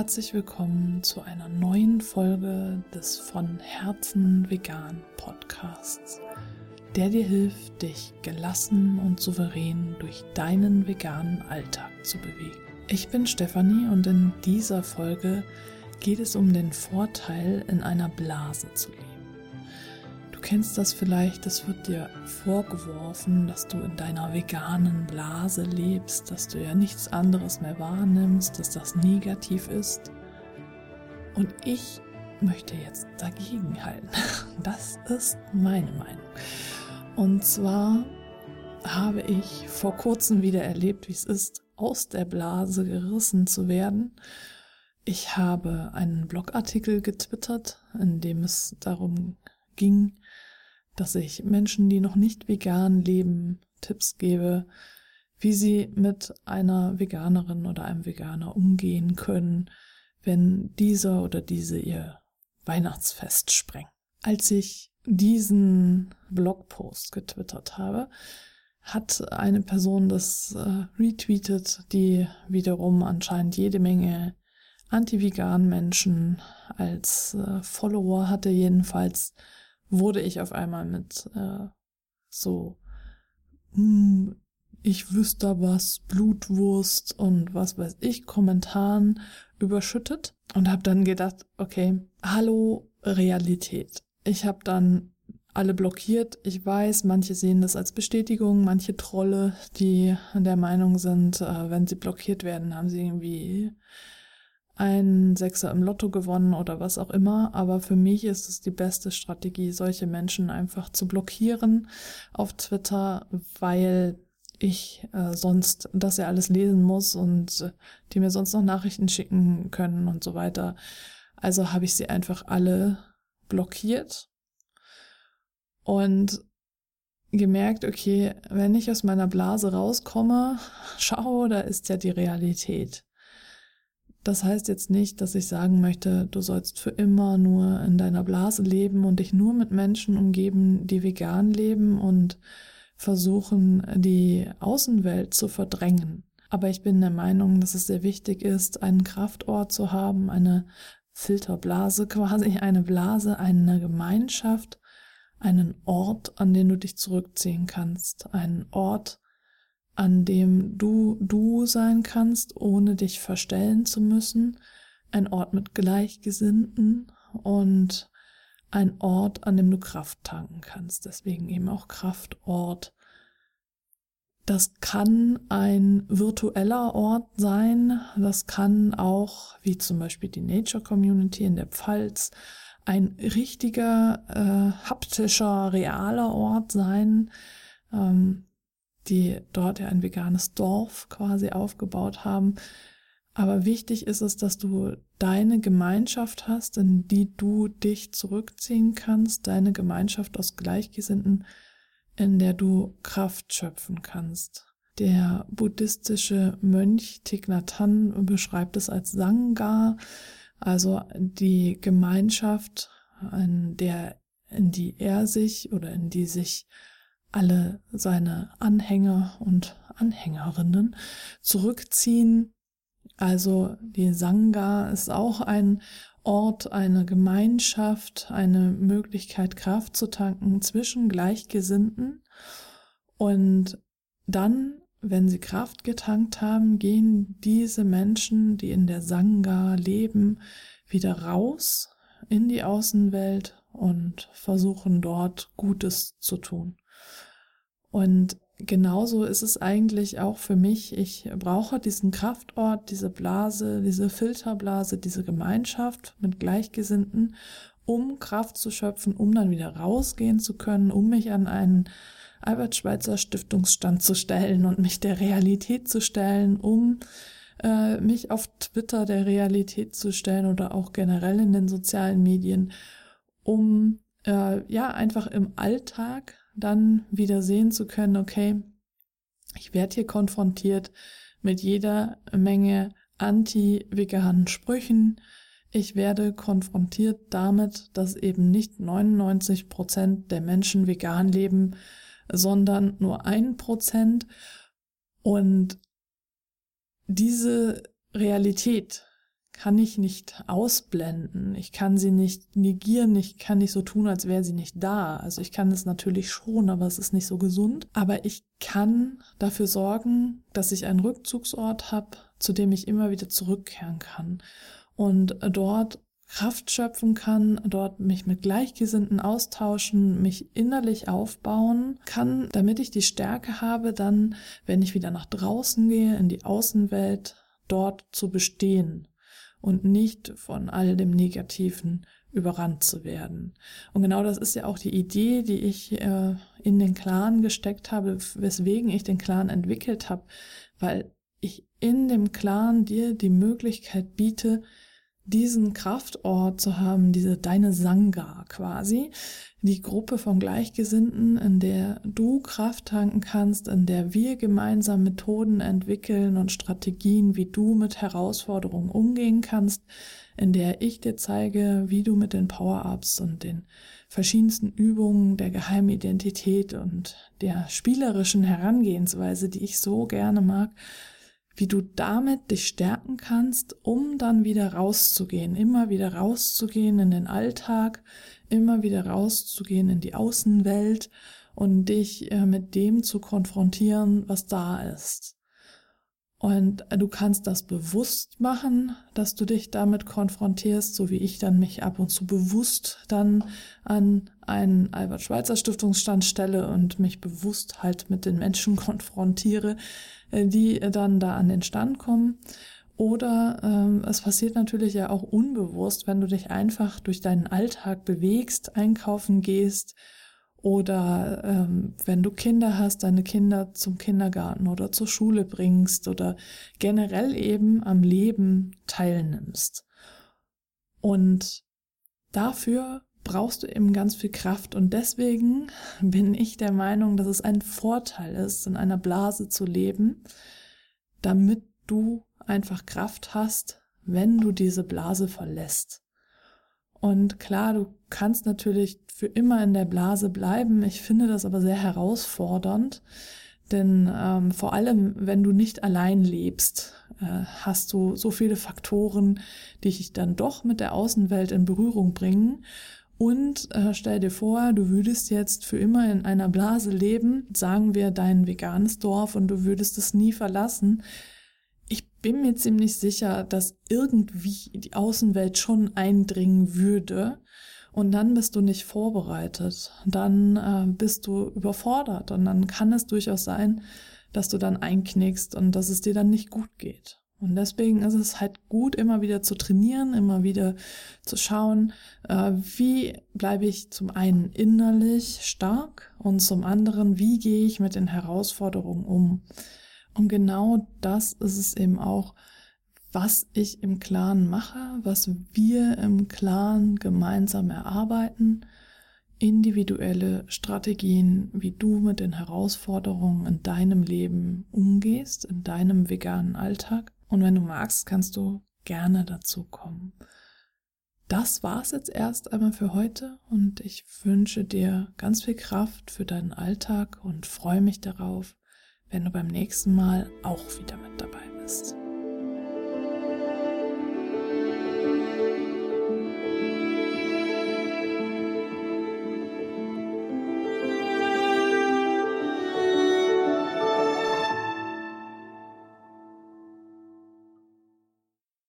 herzlich willkommen zu einer neuen Folge des von Herzen vegan Podcasts, der dir hilft, dich gelassen und souverän durch deinen veganen Alltag zu bewegen. Ich bin Stefanie und in dieser Folge geht es um den Vorteil, in einer Blase zu leben. Du kennst das vielleicht, es wird dir vorgeworfen, dass du in deiner veganen Blase lebst, dass du ja nichts anderes mehr wahrnimmst, dass das negativ ist. Und ich möchte jetzt dagegen halten. Das ist meine Meinung. Und zwar habe ich vor kurzem wieder erlebt, wie es ist, aus der Blase gerissen zu werden. Ich habe einen Blogartikel getwittert, in dem es darum ging, dass ich Menschen, die noch nicht vegan leben, Tipps gebe, wie sie mit einer Veganerin oder einem Veganer umgehen können, wenn dieser oder diese ihr Weihnachtsfest sprengen. Als ich diesen Blogpost getwittert habe, hat eine Person das äh, retweetet, die wiederum anscheinend jede Menge anti-vegan Menschen als äh, Follower hatte, jedenfalls wurde ich auf einmal mit äh, so, hm, ich wüsste was, Blutwurst und was weiß ich, Kommentaren überschüttet und habe dann gedacht, okay, hallo Realität. Ich habe dann alle blockiert. Ich weiß, manche sehen das als Bestätigung, manche Trolle, die der Meinung sind, äh, wenn sie blockiert werden, haben sie irgendwie ein Sechser im Lotto gewonnen oder was auch immer. Aber für mich ist es die beste Strategie, solche Menschen einfach zu blockieren auf Twitter, weil ich äh, sonst das ja alles lesen muss und äh, die mir sonst noch Nachrichten schicken können und so weiter. Also habe ich sie einfach alle blockiert und gemerkt, okay, wenn ich aus meiner Blase rauskomme, schau, da ist ja die Realität. Das heißt jetzt nicht, dass ich sagen möchte, du sollst für immer nur in deiner Blase leben und dich nur mit Menschen umgeben, die vegan leben und versuchen, die Außenwelt zu verdrängen. Aber ich bin der Meinung, dass es sehr wichtig ist, einen Kraftort zu haben, eine Filterblase quasi, eine Blase, eine Gemeinschaft, einen Ort, an den du dich zurückziehen kannst, einen Ort, an dem du du sein kannst, ohne dich verstellen zu müssen, ein Ort mit Gleichgesinnten und ein Ort, an dem du Kraft tanken kannst, deswegen eben auch Kraftort. Das kann ein virtueller Ort sein, das kann auch, wie zum Beispiel die Nature Community in der Pfalz, ein richtiger, äh, haptischer, realer Ort sein, ähm, die dort ja ein veganes Dorf quasi aufgebaut haben. Aber wichtig ist es, dass du deine Gemeinschaft hast, in die du dich zurückziehen kannst, deine Gemeinschaft aus Gleichgesinnten, in der du Kraft schöpfen kannst. Der buddhistische Mönch Thich beschreibt es als Sangha, also die Gemeinschaft, in der, in die er sich oder in die sich alle seine Anhänger und Anhängerinnen zurückziehen. Also die Sangha ist auch ein Ort, eine Gemeinschaft, eine Möglichkeit, Kraft zu tanken zwischen Gleichgesinnten. Und dann, wenn sie Kraft getankt haben, gehen diese Menschen, die in der Sangha leben, wieder raus in die Außenwelt und versuchen dort Gutes zu tun. Und genauso ist es eigentlich auch für mich. Ich brauche diesen Kraftort, diese Blase, diese Filterblase, diese Gemeinschaft mit Gleichgesinnten, um Kraft zu schöpfen, um dann wieder rausgehen zu können, um mich an einen Albert Schweitzer Stiftungsstand zu stellen und mich der Realität zu stellen, um äh, mich auf Twitter der Realität zu stellen oder auch generell in den sozialen Medien, um äh, ja einfach im Alltag dann wieder sehen zu können, okay, ich werde hier konfrontiert mit jeder Menge anti-veganen Sprüchen. Ich werde konfrontiert damit, dass eben nicht 99 Prozent der Menschen vegan leben, sondern nur ein Prozent. Und diese Realität kann ich nicht ausblenden. Ich kann sie nicht negieren. Ich kann nicht so tun, als wäre sie nicht da. Also ich kann es natürlich schon, aber es ist nicht so gesund. Aber ich kann dafür sorgen, dass ich einen Rückzugsort habe, zu dem ich immer wieder zurückkehren kann und dort Kraft schöpfen kann, dort mich mit Gleichgesinnten austauschen, mich innerlich aufbauen kann, damit ich die Stärke habe, dann, wenn ich wieder nach draußen gehe, in die Außenwelt, dort zu bestehen und nicht von all dem Negativen überrannt zu werden. Und genau das ist ja auch die Idee, die ich äh, in den Clan gesteckt habe, weswegen ich den Clan entwickelt habe, weil ich in dem Clan dir die Möglichkeit biete, diesen Kraftort zu haben, diese deine Sangha quasi, die Gruppe von Gleichgesinnten, in der du Kraft tanken kannst, in der wir gemeinsam Methoden entwickeln und Strategien, wie du mit Herausforderungen umgehen kannst, in der ich dir zeige, wie du mit den Power-Ups und den verschiedensten Übungen der Geheimidentität und der spielerischen Herangehensweise, die ich so gerne mag, wie du damit dich stärken kannst, um dann wieder rauszugehen, immer wieder rauszugehen in den Alltag, immer wieder rauszugehen in die Außenwelt und dich äh, mit dem zu konfrontieren, was da ist. Und du kannst das bewusst machen, dass du dich damit konfrontierst, so wie ich dann mich ab und zu bewusst dann an einen Albert Schweitzer Stiftungsstand stelle und mich bewusst halt mit den Menschen konfrontiere, äh, die dann da an den Stand kommen. Oder ähm, es passiert natürlich ja auch unbewusst, wenn du dich einfach durch deinen Alltag bewegst, einkaufen gehst, oder ähm, wenn du Kinder hast, deine Kinder zum Kindergarten oder zur Schule bringst oder generell eben am Leben teilnimmst. Und dafür brauchst du eben ganz viel Kraft und deswegen bin ich der Meinung, dass es ein Vorteil ist, in einer Blase zu leben, damit du einfach Kraft hast, wenn du diese Blase verlässt. Und klar, du kannst natürlich für immer in der Blase bleiben. Ich finde das aber sehr herausfordernd, denn ähm, vor allem, wenn du nicht allein lebst, äh, hast du so viele Faktoren, die dich dann doch mit der Außenwelt in Berührung bringen. Und äh, stell dir vor, du würdest jetzt für immer in einer Blase leben, sagen wir dein veganes Dorf, und du würdest es nie verlassen. Bin mir ziemlich sicher, dass irgendwie die Außenwelt schon eindringen würde und dann bist du nicht vorbereitet, dann äh, bist du überfordert und dann kann es durchaus sein, dass du dann einknickst und dass es dir dann nicht gut geht. Und deswegen ist es halt gut, immer wieder zu trainieren, immer wieder zu schauen, äh, wie bleibe ich zum einen innerlich stark und zum anderen, wie gehe ich mit den Herausforderungen um. Und genau das ist es eben auch, was ich im Clan mache, was wir im Clan gemeinsam erarbeiten, individuelle Strategien, wie du mit den Herausforderungen in deinem Leben umgehst, in deinem veganen Alltag. Und wenn du magst, kannst du gerne dazu kommen. Das war's jetzt erst einmal für heute und ich wünsche dir ganz viel Kraft für deinen Alltag und freue mich darauf, wenn du beim nächsten Mal auch wieder mit dabei bist.